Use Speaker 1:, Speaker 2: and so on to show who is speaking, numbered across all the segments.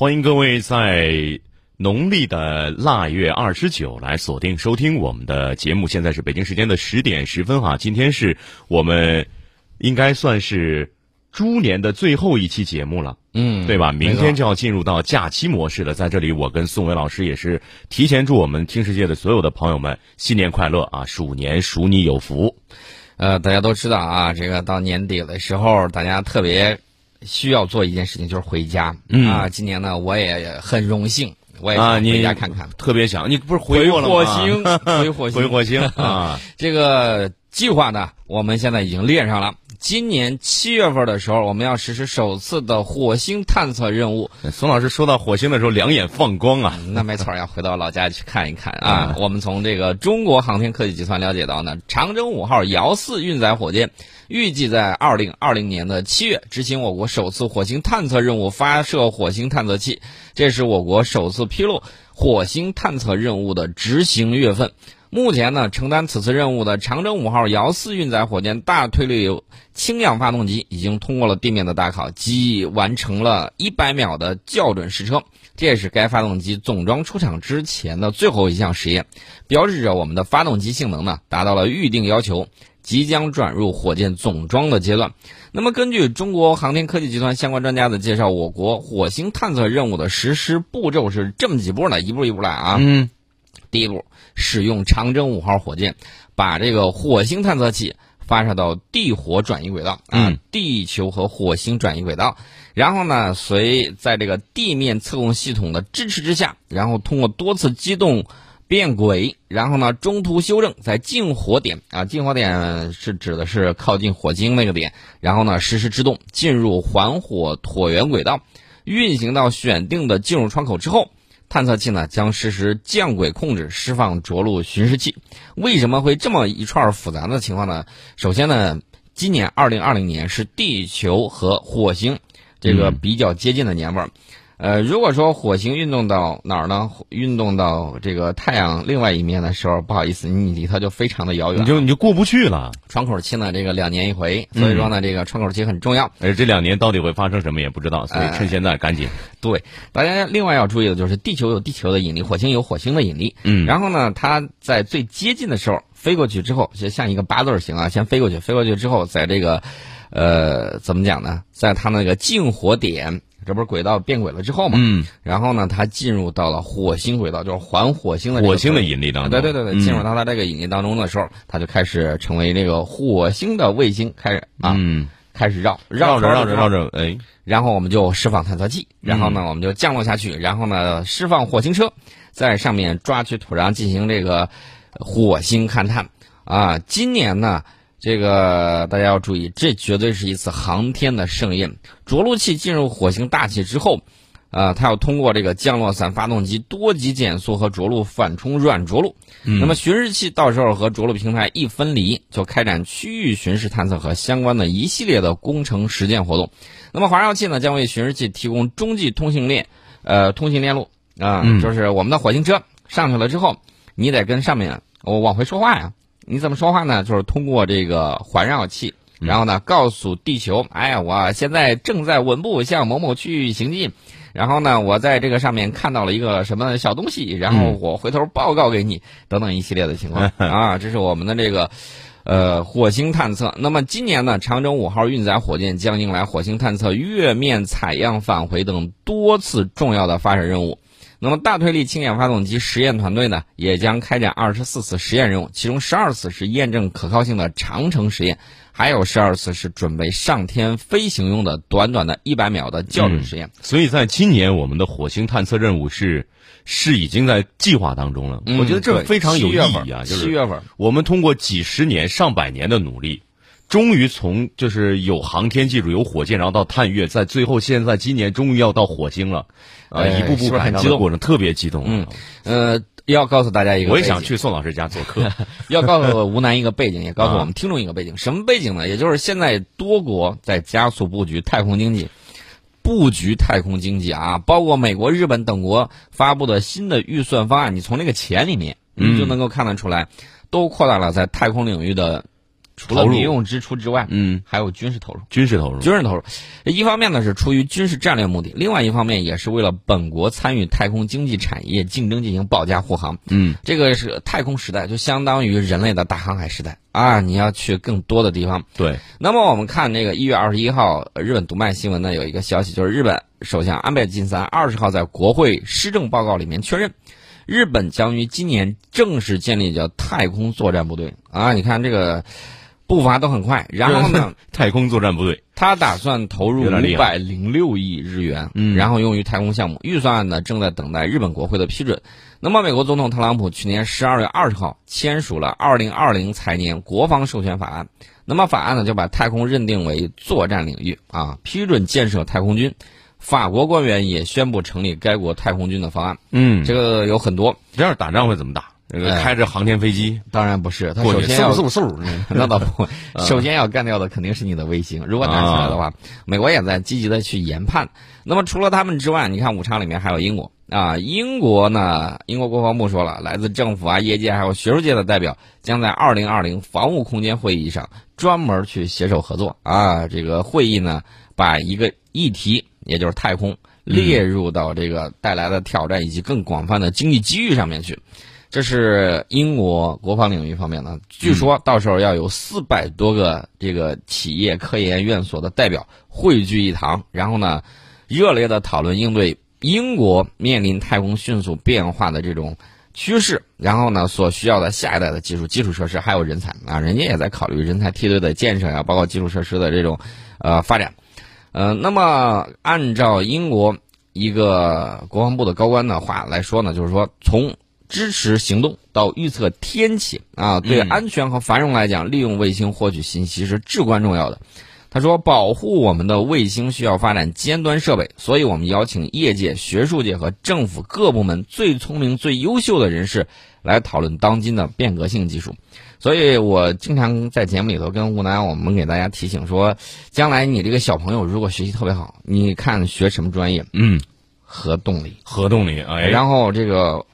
Speaker 1: 欢迎各位在农历的腊月二十九来锁定收听我们的节目。现在是北京时间的十点十分哈，今天是我们应该算是猪年的最后一期节目了，
Speaker 2: 嗯，
Speaker 1: 对吧？明天就要进入到假期模式了。在这里，我跟宋伟老师也是提前祝我们听世界的所有的朋友们新年快乐啊！鼠年鼠你有福。
Speaker 2: 呃，大家都知道啊，这个到年底的时候，大家特别需要做一件事情，就是回家。
Speaker 1: 嗯
Speaker 2: 啊，今年呢，我也很荣幸，我也
Speaker 1: 啊，
Speaker 2: 想
Speaker 1: 你
Speaker 2: 回家看看。
Speaker 1: 特别想，你不是
Speaker 2: 回
Speaker 1: 过了吗？
Speaker 2: 火星，回火星，
Speaker 1: 回火星啊！
Speaker 2: 这个计划呢，我们现在已经列上了。今年七月份的时候，我们要实施首次的火星探测任务。
Speaker 1: 孙老师说到火星的时候，两眼放光啊！
Speaker 2: 那没错，要回到老家去看一看啊。我们从这个中国航天科技集团了解到呢，长征五号遥四运载火箭预计在二零二零年的七月执行我国首次火星探测任务，发射火星探测器。这是我国首次披露火星探测任务的执行月份。目前呢，承担此次任务的长征五号遥四运载火箭大推力氢氧发动机已经通过了地面的大考，即完成了一百秒的校准试车。这也是该发动机总装出厂之前的最后一项实验，标志着我们的发动机性能呢达到了预定要求，即将转入火箭总装的阶段。那么，根据中国航天科技集团相关专家的介绍，我国火星探测任务的实施步骤是这么几步呢？一步一步来啊。
Speaker 1: 嗯，
Speaker 2: 第一步，使用长征五号火箭，把这个火星探测器发射到地火转移轨道啊，
Speaker 1: 嗯
Speaker 2: 地球和火星转移轨道。然后呢，随在这个地面测控系统的支持之下，然后通过多次机动变轨，然后呢中途修正，在近火点啊，近火点是指的是靠近火星那个点，然后呢实施制动，进入环火椭圆轨道，运行到选定的进入窗口之后。探测器呢将实施降轨控制，释放着陆巡视器。为什么会这么一串复杂的情况呢？首先呢，今年二零二零年是地球和火星这个比较接近的年份儿。呃，如果说火星运动到哪儿呢？运动到这个太阳另外一面的时候，不好意思，你离它就非常的遥远。
Speaker 1: 你就你就过不去了。
Speaker 2: 窗口期呢，这个两年一回，所以说呢，这个窗口期很重要。
Speaker 1: 而这两年到底会发生什么也不知道，所以趁现在赶紧。
Speaker 2: 对，大家另外要注意的就是，地球有地球的引力，火星有火星的引力。
Speaker 1: 嗯
Speaker 2: 然后呢，它在最接近的时候飞过去之后，就像一个八字形啊，先飞过去，飞过去之后，在这个，呃，怎么讲呢？在它那个近火点，这不是轨道变轨了之后嘛？
Speaker 1: 嗯，
Speaker 2: 然后呢，它进入到了火星轨道，就是环火星的
Speaker 1: 火星的引力当中。
Speaker 2: 对对对对，
Speaker 1: 嗯
Speaker 2: 进入到它这个引力当中的时候，它就开始成为这个火星的卫星，开始啊，
Speaker 1: 嗯，
Speaker 2: 开始绕
Speaker 1: 绕着绕着绕
Speaker 2: 着，
Speaker 1: 着，哎，
Speaker 2: 然后我们就释放探测器，然后呢，我们就降落下去，然后呢，释放火星车，在上面抓取土壤进行这个火星勘探啊。今年呢，这个大家要注意，这绝对是一次航天的盛宴。着陆器进入火星大气之后。啊，它要通过这个降落伞发动机多级减速和着陆反冲软着陆。那么巡视器到时候和着陆平台一分离，就开展区域巡视探测和相关的一系列的工程实践活动。那么环绕器呢，将为巡视器提供中继通信链，呃，通信链路啊，
Speaker 1: 嗯
Speaker 2: 就是我们的火星车上去了之后，你得跟上面我往回说话呀。你怎么说话呢？就是通过这个环绕器，然后呢，告诉地球，哎，我现在正在稳步向某某区域行进。然后呢，我在这个上面看到了一个什么小东西，然后我回头报告给你，等等一系列的情况 啊，这是我们的这个呃火星探测。那么今年呢，长征五号运载火箭将迎来火星探测、月面采样返回等多次重要的发射任务。那么大推力氢氧发动机实验团队呢，也将开展二十四次实验任务，其中十二次是验证可靠性的长程实验，还有十二次是准备上天飞行用的短短的一百秒的校准实验。
Speaker 1: 所以在今年我们的火星探测任务是是已经在计划当中了。
Speaker 2: 嗯
Speaker 1: 我觉得这非常有意义啊，就是
Speaker 2: 七月份
Speaker 1: 我们通过几十年、上百年的努力。终于从就是有航天技术、有火箭，然后到探月，在最后现在今年终于要到火星了，啊，
Speaker 2: 哎
Speaker 1: 一步步赶上的过程特别激动。
Speaker 2: 嗯，呃，要告诉大家一个，
Speaker 1: 我也想，去宋老师家做客。
Speaker 2: 要告诉吴楠一个背景，也告诉
Speaker 1: 啊
Speaker 2: 我们听众一个背景。什么背景呢？也就是现在多国在加速布局太空经济。布局太空经济啊，包括美国、日本等国发布的新的预算方案，你从那个钱里面，
Speaker 1: 嗯
Speaker 2: 你就能够看得出来，都扩大了在太空领域的除了民用支出之外，
Speaker 1: 嗯，
Speaker 2: 还有军事投入。
Speaker 1: 军事投入，
Speaker 2: 军事投入，一方面呢是出于军事战略目的，另外一方面也是为了本国参与太空经济产业竞争进行保驾护航。
Speaker 1: 嗯，
Speaker 2: 这个是太空时代，就相当于人类的大航海时代啊！你要去更多的地方。
Speaker 1: 对。
Speaker 2: 那么我们看这个一月二十一号，日本读卖新闻呢有一个消息，就是日本首相安倍晋三二十号在国会施政报告里面确认。日本将于今年正式建立叫太空作战部队啊！你看这个步伐都很快。然后呢，
Speaker 1: 太空作战部队，
Speaker 2: 他打算投入五百零六亿日元，
Speaker 1: 嗯，
Speaker 2: 然后用于太空项目。预算案呢正在等待日本国会的批准。那么，美国总统特朗普去年十二月二十号签署了二零二零财年国防授权法案。那么，法案呢就把太空认定为作战领域啊，批准建设太空军。法国官员也宣布成立该国太空军的方案。
Speaker 1: 嗯，
Speaker 2: 这个有很多。
Speaker 1: 这样打仗会怎么打？这个开着航天飞机？
Speaker 2: 当然不是，他首先要
Speaker 1: 嗖嗖嗖，
Speaker 2: 那倒不会。首先要干掉的肯定是你的卫星。如果打起来的话，美国也在积极的去研判。那么除了他们之外，你看武昌里面还有英国啊。英国呢，英国国防部说了，来自政府啊、业界还有学术界的代表将在二零二零防务空间会议上专门去携手合作啊。这个会议呢，把一个议题。也就是太空列入到这个带来的挑战以及更广泛的经济机遇上面去，这是英国国防领域方面的。据说到时候要有四百多个这个企业、科研院所的代表汇聚一堂，然后呢，热烈的讨论应对英国面临太空迅速变化的这种趋势，然后呢所需要的下一代的技术、基础设施还有人才啊，人家也在考虑人才梯队的建设呀，包括基础设施的这种呃发展。呃，那么按照英国一个国防部的高官的话来说呢，就是说从支持行动到预测天气啊，对安全和繁荣来讲，利用卫星获取信息是至关重要的。他说，保护我们的卫星需要发展尖端设备，所以我们邀请业界、学术界和政府各部门最聪明、最优秀的人士来讨论当今的变革性技术。所以我经常在节目里头跟吴楠，我们给大家提醒说，将来你这个小朋友如果学习特别好，你看学什么专业？
Speaker 1: 嗯，
Speaker 2: 核动力，
Speaker 1: 核动力，哎，
Speaker 2: 然后这个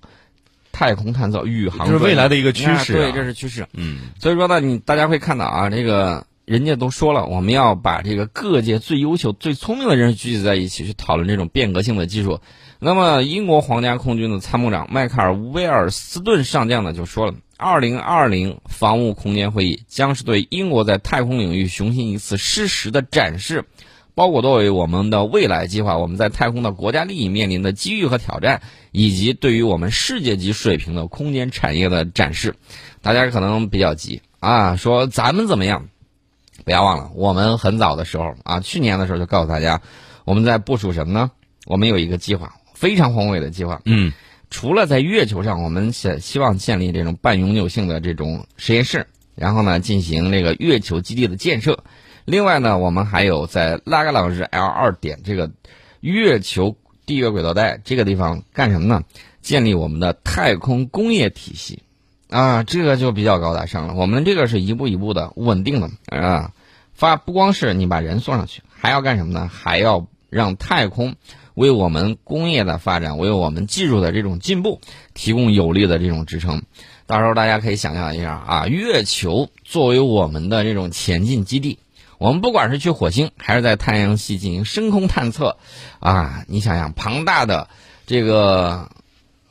Speaker 2: 太空探测、宇航，
Speaker 1: 这是未来的一个趋势，
Speaker 2: 对，这是趋势。
Speaker 1: 嗯，
Speaker 2: 所以说呢，你大家会看到啊，这个人家都说了，我们要把这个各界最优秀、最聪明的人聚集在一起，去讨论这种变革性的技术。那么，英国皇家空军的参谋长迈克尔·威尔斯顿上将呢就说了。二零二零防务空间会议将是对英国在太空领域雄心一次事实的展示，包括作为我们的未来计划，我们在太空的国家利益面临的机遇和挑战，以及对于我们世界级水平的空间产业的展示。大家可能比较急啊，说咱们怎么样？不要忘了，我们很早的时候啊，去年的时候就告诉大家，我们在部署什么呢？我们有一个计划，非常宏伟的计划。
Speaker 1: 嗯。
Speaker 2: 除了在月球上，我们想希望建立这种半永久性的这种实验室，然后呢进行这个月球基地的建设。另外呢，我们还有在拉格朗日 L 二点这个月球地月轨道带这个地方干什么呢？建立我们的太空工业体系啊，这个就比较高大上了。我们这个是一步一步的稳定的啊，发不光是你把人送上去，还要干什么呢？还要让太空。为我们工业的发展，为我们技术的这种进步提供有力的这种支撑。到时候大家可以想象一下啊，月球作为我们的这种前进基地，我们不管是去火星还是在太阳系进行深空探测，啊，你想想庞大的这个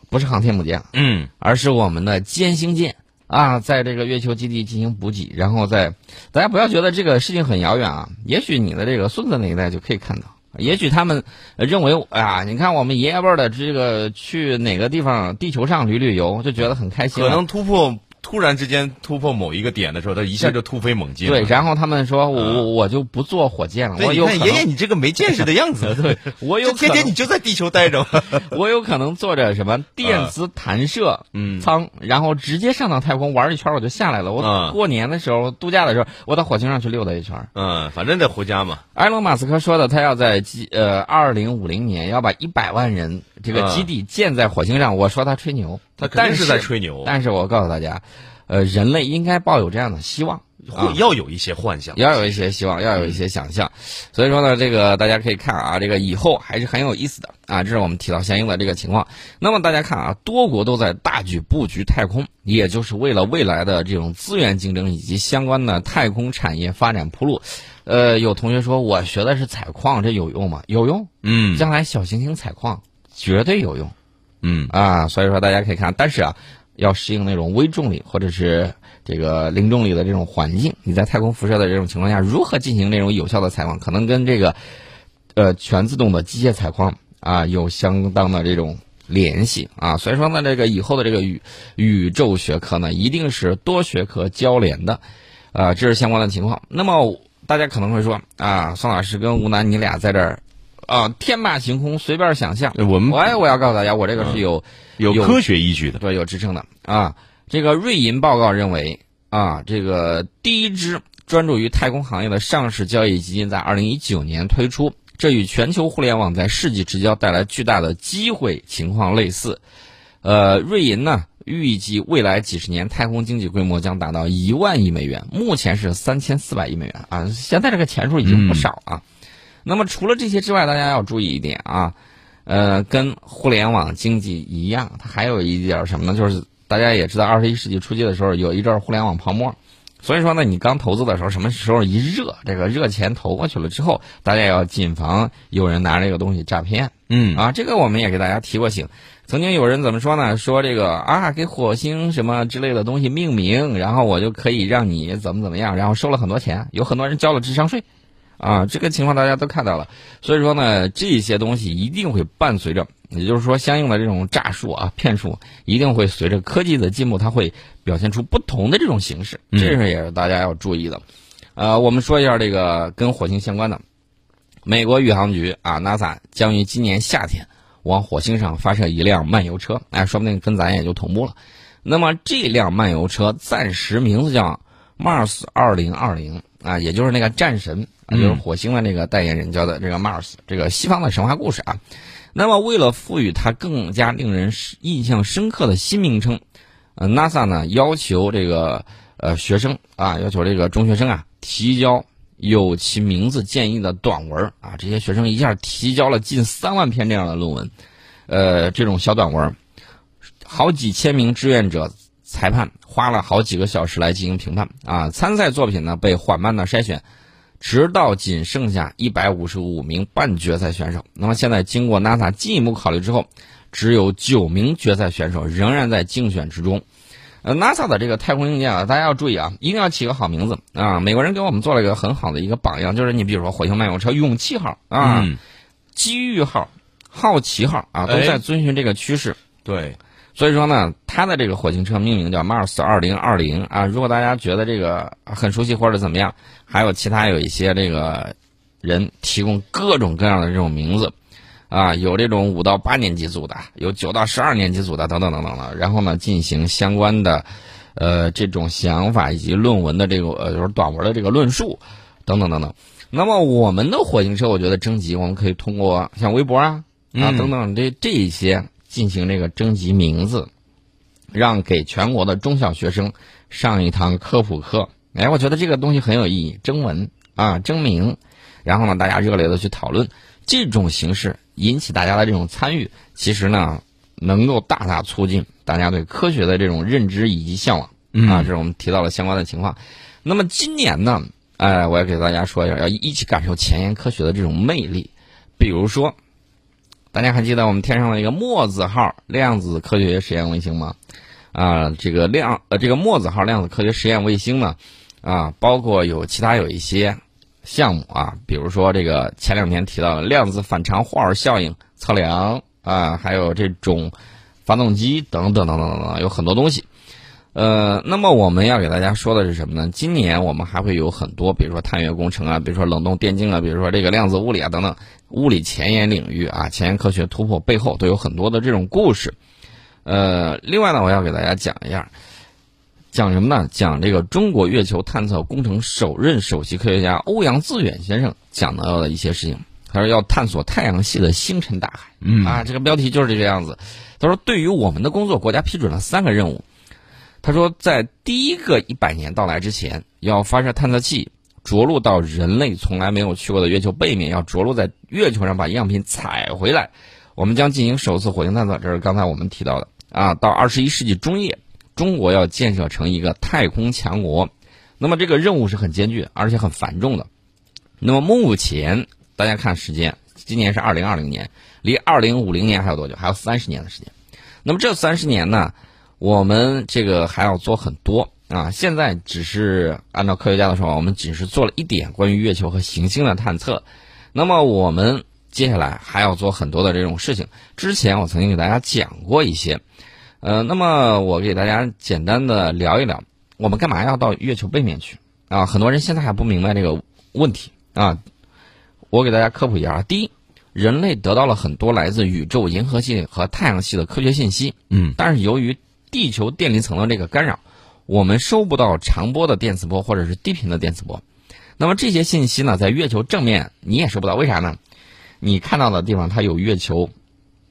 Speaker 2: 不是航天母舰，
Speaker 1: 嗯，
Speaker 2: 而是我们的歼星舰啊，在这个月球基地进行补给，然后在大家不要觉得这个事情很遥远啊，也许你的这个孙子那一代就可以看到。也许他们认为，哎呀，你看我们爷爷辈的这个去哪个地方，地球上旅旅游，就觉得很开心。
Speaker 1: 可能突破。突然之间突破某一个点的时候，他一下就突飞猛进。
Speaker 2: 对，然后他们说：“我我就不坐火箭了。”我有
Speaker 1: 爷爷，你这个没见识的样子。
Speaker 2: 对，我有
Speaker 1: 天天你就在地球待着。
Speaker 2: 我有可能坐着什么电磁弹射舱，然后直接上到太空玩一圈，我就下来了。我过年的时候度假的时候，我到火星上去溜达一圈。
Speaker 1: 嗯，反正得回家嘛。
Speaker 2: 埃隆·马斯克说的，他要在基呃二零五零年要把一百万人这个基地建在火星上。我说他吹牛。
Speaker 1: 他肯定是在吹牛，
Speaker 2: 但是我告诉大家，呃，人类应该抱有这样的希望，
Speaker 1: 会要有一些幻想，
Speaker 2: 要有一些希望，要有一些想象。所以说呢，这个大家可以看啊，这个以后还是很有意思的啊。这是我们提到相应的这个情况。那么大家看啊，多国都在大举布局太空，也就是为了未来的这种资源竞争以及相关的太空产业发展铺路。呃，有同学说我学的是采矿，这有用吗？有用。
Speaker 1: 嗯，
Speaker 2: 将来小行星采矿绝对有用。
Speaker 1: 嗯
Speaker 2: 啊，所以说大家可以看，但是啊，要适应那种微重力或者是。这个零重力的这种环境，你在太空辐射的这种情况下，如何进行那种有效的采矿，可能跟这个，呃，全自动的机械采矿啊有相当的这种联系啊。所以说呢，这个以后的这个宇宇宙学科呢，一定是多学科交联的，啊，这是相关的情况。那么大家可能会说啊，宋老师跟吴楠，你俩在这儿啊天马行空，随便想象。
Speaker 1: 我们
Speaker 2: 我我要告诉大家，我这个是有
Speaker 1: 有科学依据的，
Speaker 2: 对，有支撑的啊。这个瑞银报告认为，啊，这个第一支专注于太空行业的上市交易基金在二零一九年推出，这与全球互联网在世纪之交带来巨大的机会情况类似。呃，瑞银呢预计未来几十年太空经济规模将达到一万亿美元，目前是三千四百亿美元啊，现在这个钱数已经不少啊。那么除了这些之外，大家要注意一点啊，呃，跟互联网经济一样，它还有一点什么呢？就是。大家也知道，二十一世纪初期的时候有一阵互联网泡沫，所以说呢，你刚投资的时候，什么时候一热，这个热钱投过去了之后，大家要谨防有人拿这个东西诈骗。
Speaker 1: 嗯
Speaker 2: 啊，这个我们也给大家提过醒。曾经有人怎么说呢？说这个啊，给火星什么之类的东西命名，然后我就可以让你怎么怎么样，然后收了很多钱，有很多人交了智商税。啊，这个情况大家都看到了，所以说呢，这些东西一定会伴随着，也就是说，相应的这种诈术啊、骗术，一定会随着科技的进步，它会表现出不同的这种形式，这是也是大家要注意的。呃，我们说一下这个跟火星相关的，美国宇航局啊，NASA 将于今年夏天往火星上发射一辆漫游车，哎，说不定跟咱也就同步了。那么这辆漫游车暂时名字叫 Mars 二零二零啊，也就是那个战神。啊，就是火星的那个代言人叫的这个 Mars，这个西方的神话故事啊。那么为了赋予它更加令人印象深刻的新名称，呃，NASA 呢要求这个呃学生啊，要求这个中学生啊提交有其名字建议的短文啊。这些学生一下提交了近三万篇这样的论文，呃，这种小短文，好几千名志愿者裁判花了好几个小时来进行评判啊。参赛作品呢被缓慢的筛选。直到仅剩下一百五十五名半决赛选手。那么现在经过 NASA 进一步考虑之后，只有九名决赛选手仍然在竞选之中。呃，NASA 的这个太空硬件啊，大家要注意啊，一定要起个好名字啊。美国人给我们做了一个很好的一个榜样，就是你比如说火星漫游车勇气号啊，机遇号、好奇号啊，都在遵循这个趋势。
Speaker 1: 对。
Speaker 2: 所以说呢，它的这个火星车命名叫 Mars 二零二零啊。如果大家觉得这个很熟悉或者怎么样，还有其他有一些这个人提供各种各样的这种名字啊，有这种五到八年级组的，有九到十二年级组的等等等等的。然后呢，进行相关的呃这种想法以及论文的这个呃就是短文的这个论述等等等等。那么我们的火星车，我觉得征集我们可以通过像微博啊啊等等这这一些。进行这个征集名字，让给全国的中小学生上一堂科普课。哎，我觉得这个东西很有意义，征文啊，征名，然后呢，大家热烈的去讨论，这种形式引起大家的这种参与，其实呢，能够大大促进大家对科学的这种认知以及向往啊。这是我们提到了相关的情况。那么今年呢，哎，我要给大家说一下，要一起感受前沿科学的这种魅力，比如说。大家还记得我们天上的一个墨子号量子科学实验卫星吗？啊，这个量呃，这个墨子号量子科学实验卫星呢，啊，包括有其他有一些项目啊，比如说这个前两天提到的量子反常霍尔效应测量啊，还有这种发动机等等等等等等，有很多东西。呃，那么我们要给大家说的是什么呢？今年我们还会有很多，比如说探月工程啊，比如说冷冻电镜啊，比如说这个量子物理啊等等，物理前沿领域啊，前沿科学突破背后都有很多的这种故事。呃，另外呢，我要给大家讲一下，讲什么呢？讲这个中国月球探测工程首任首席科学家欧阳自远先生讲到的一些事情。他说要探索太阳系的星辰大海。
Speaker 1: 嗯
Speaker 2: 啊，这个标题就是这个样子。他说，对于我们的工作，国家批准了三个任务。他说，在第一个一百年到来之前，要发射探测器着陆到人类从来没有去过的月球背面，要着陆在月球上把样品采回来。我们将进行首次火星探测，这是刚才我们提到的啊。到二十一世纪中叶，中国要建设成一个太空强国。那么这个任务是很艰巨，而且很繁重的。那么目前大家看时间，今年是二零二零年，离二零五零年还有多久？还有三十年的时间。那么这三十年呢？我们这个还要做很多啊！现在只是按照科学家的说法，我们只是做了一点关于月球和行星的探测。那么我们接下来还要做很多的这种事情。之前我曾经给大家讲过一些，呃，那么我给大家简单的聊一聊，我们干嘛要到月球背面去啊？很多人现在还不明白这个问题啊！我给大家科普一下：第一，人类得到了很多来自宇宙、银河系和太阳系的科学信息，
Speaker 1: 嗯，
Speaker 2: 但是由于地球电离层的这个干扰，我们收不到长波的电磁波或者是低频的电磁波。那么这些信息呢，在月球正面你也收不到，为啥呢？你看到的地方它有月球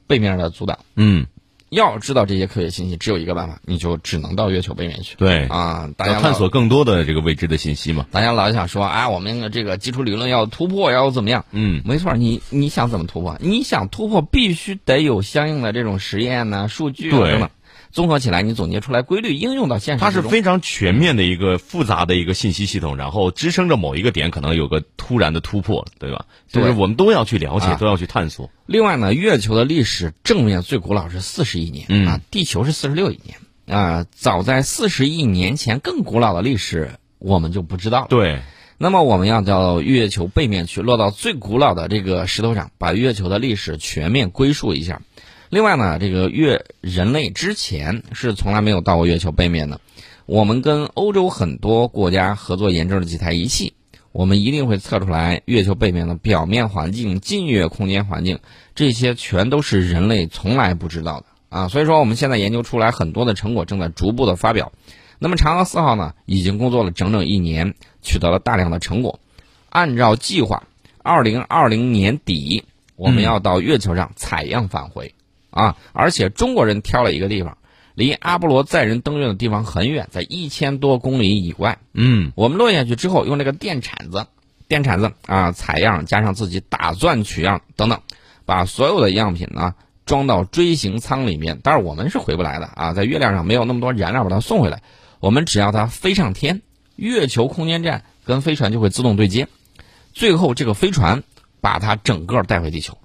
Speaker 2: 背面的阻挡。
Speaker 1: 嗯，
Speaker 2: 要知道这些科学信息，只有一个办法，你就只能到月球背面去。
Speaker 1: 对
Speaker 2: 啊，大家
Speaker 1: 探索更多的这个未知的信息嘛。
Speaker 2: 大家老想说啊，我们的这个基础理论要突破，要怎么样？
Speaker 1: 嗯，
Speaker 2: 没错，你你想怎么突破？你想突破，必须得有相应的这种实验呢、数据啊等等。综合起来，你总结出来规律，应用到现实。
Speaker 1: 它是非常全面的一个复杂的一个信息系统，然后支撑着某一个点可能有个突然的突破，对吧？就是我们都要去了解，都要去探索。
Speaker 2: 另外呢，月球的历史正面最古老是四十亿年啊，地球是四十六亿年啊。早在四十亿年前，更古老的历史我们就不知道。
Speaker 1: 对。
Speaker 2: 那么我们要到月球背面去，落到最古老的这个石头上，把月球的历史全面归述一下。另外呢，这个月人类之前是从来没有到过月球背面的。我们跟欧洲很多国家合作研制了几台仪器，我们一定会测出来月球背面的表面环境、近月空间环境，这些全都是人类从来不知道的啊。所以说，我们现在研究出来很多的成果正在逐步的发表。那么嫦娥四号呢，已经工作了整整一年，取得了大量的成果。按照计划，二零二零年底我们要到月球上采样返回。啊！而且中国人挑了一个地方，离阿波罗载人登月的地方很远，在一千多公里以外。
Speaker 1: 嗯，
Speaker 2: 我们落下去之后，用这个电铲子、电铲子啊采样，加上自己打钻取样等等，把所有的样品呢装到锥形舱里面。但是我们是回不来的啊，在月亮上没有那么多燃料把它送回来。我们只要它飞上天，月球空间站跟飞船就会自动对接，最后这个飞船把它整个带回地球。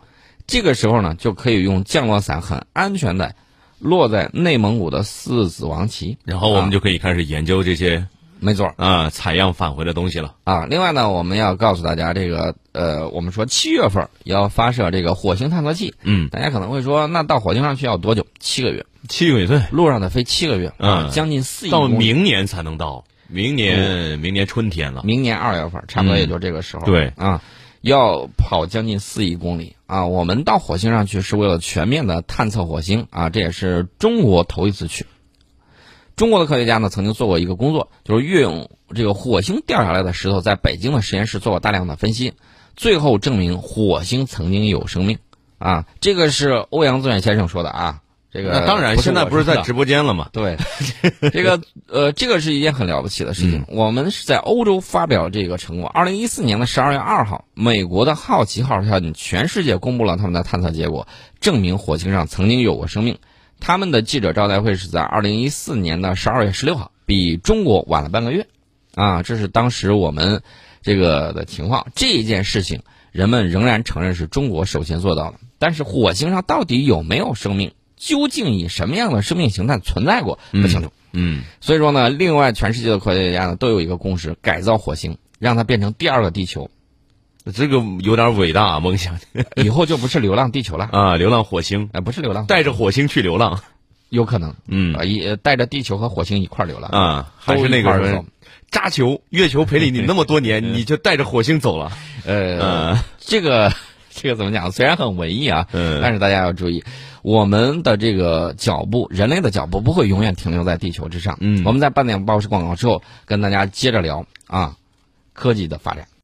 Speaker 2: 这个时候呢，就可以用降落伞很安全的落在内蒙古的四子王旗，
Speaker 1: 然后我们就可以开始研究这些，
Speaker 2: 没错。
Speaker 1: 啊，采样返回的东西了。
Speaker 2: 啊。另外呢，我们要告诉大家，这个呃，我们说七月份要发射这个火星探测器，
Speaker 1: 嗯，
Speaker 2: 大家可能会说，那到火星上去要多久？七个月，
Speaker 1: 七个月对，
Speaker 2: 路上得飞七个月，
Speaker 1: 嗯，
Speaker 2: 将近四亿，
Speaker 1: 到明年才能到，明年明年春天了，
Speaker 2: 明年二月份，差不多也就这个时候，
Speaker 1: 对。
Speaker 2: 啊。要跑将近四亿公里啊！我们到火星上去是为了全面的探测火星啊！这也是中国头一次去。中国的科学家呢，曾经做过一个工作，就是运用这个火星掉下来的石头，在北京的实验室做过大量的分析，最后证明火星曾经有生命啊！这个是欧阳自远先生说的啊。这个
Speaker 1: 那当然，现在不是在直播间了嘛？
Speaker 2: 对，这个呃，这个是一件很了不起的事情。我们是在欧洲发表这个成果。二零一四年的十二月二号，美国的好奇号向全世界公布了他们的探测结果，证明火星上曾经有过生命。他们的记者招待会是在二零一四年的十二月十六号，比中国晚了半个月。啊，这是当时我们这个的情况。这件事情，人们仍然承认是中国首先做到的。但是火星上到底有没有生命？究竟以什么样的生命形态存在过不清楚。
Speaker 1: 嗯，
Speaker 2: 所以说呢，另外全世界的科学家呢都有一个共识：改造火星，让它变成第二个地球。
Speaker 1: 这个有点伟大啊，梦想。
Speaker 2: 以后就不是流浪地球了
Speaker 1: 啊，流浪火星。
Speaker 2: 哎，不是流浪，
Speaker 1: 带着火星去流浪，
Speaker 2: 有可能。
Speaker 1: 嗯，
Speaker 2: 啊，一带着地球和火星一块流浪
Speaker 1: 啊，还是那个什么扎球，月球陪了你那么多年，你就带着火星走了。
Speaker 2: 呃，这个。这个怎么讲？虽然很文艺啊，嗯但是大家要注意，我们的这个脚步，人类的脚步不会永远停留在地球之上。
Speaker 1: 嗯，
Speaker 2: 我们在半点报时广告之后，跟大家接着聊啊，科技的发展。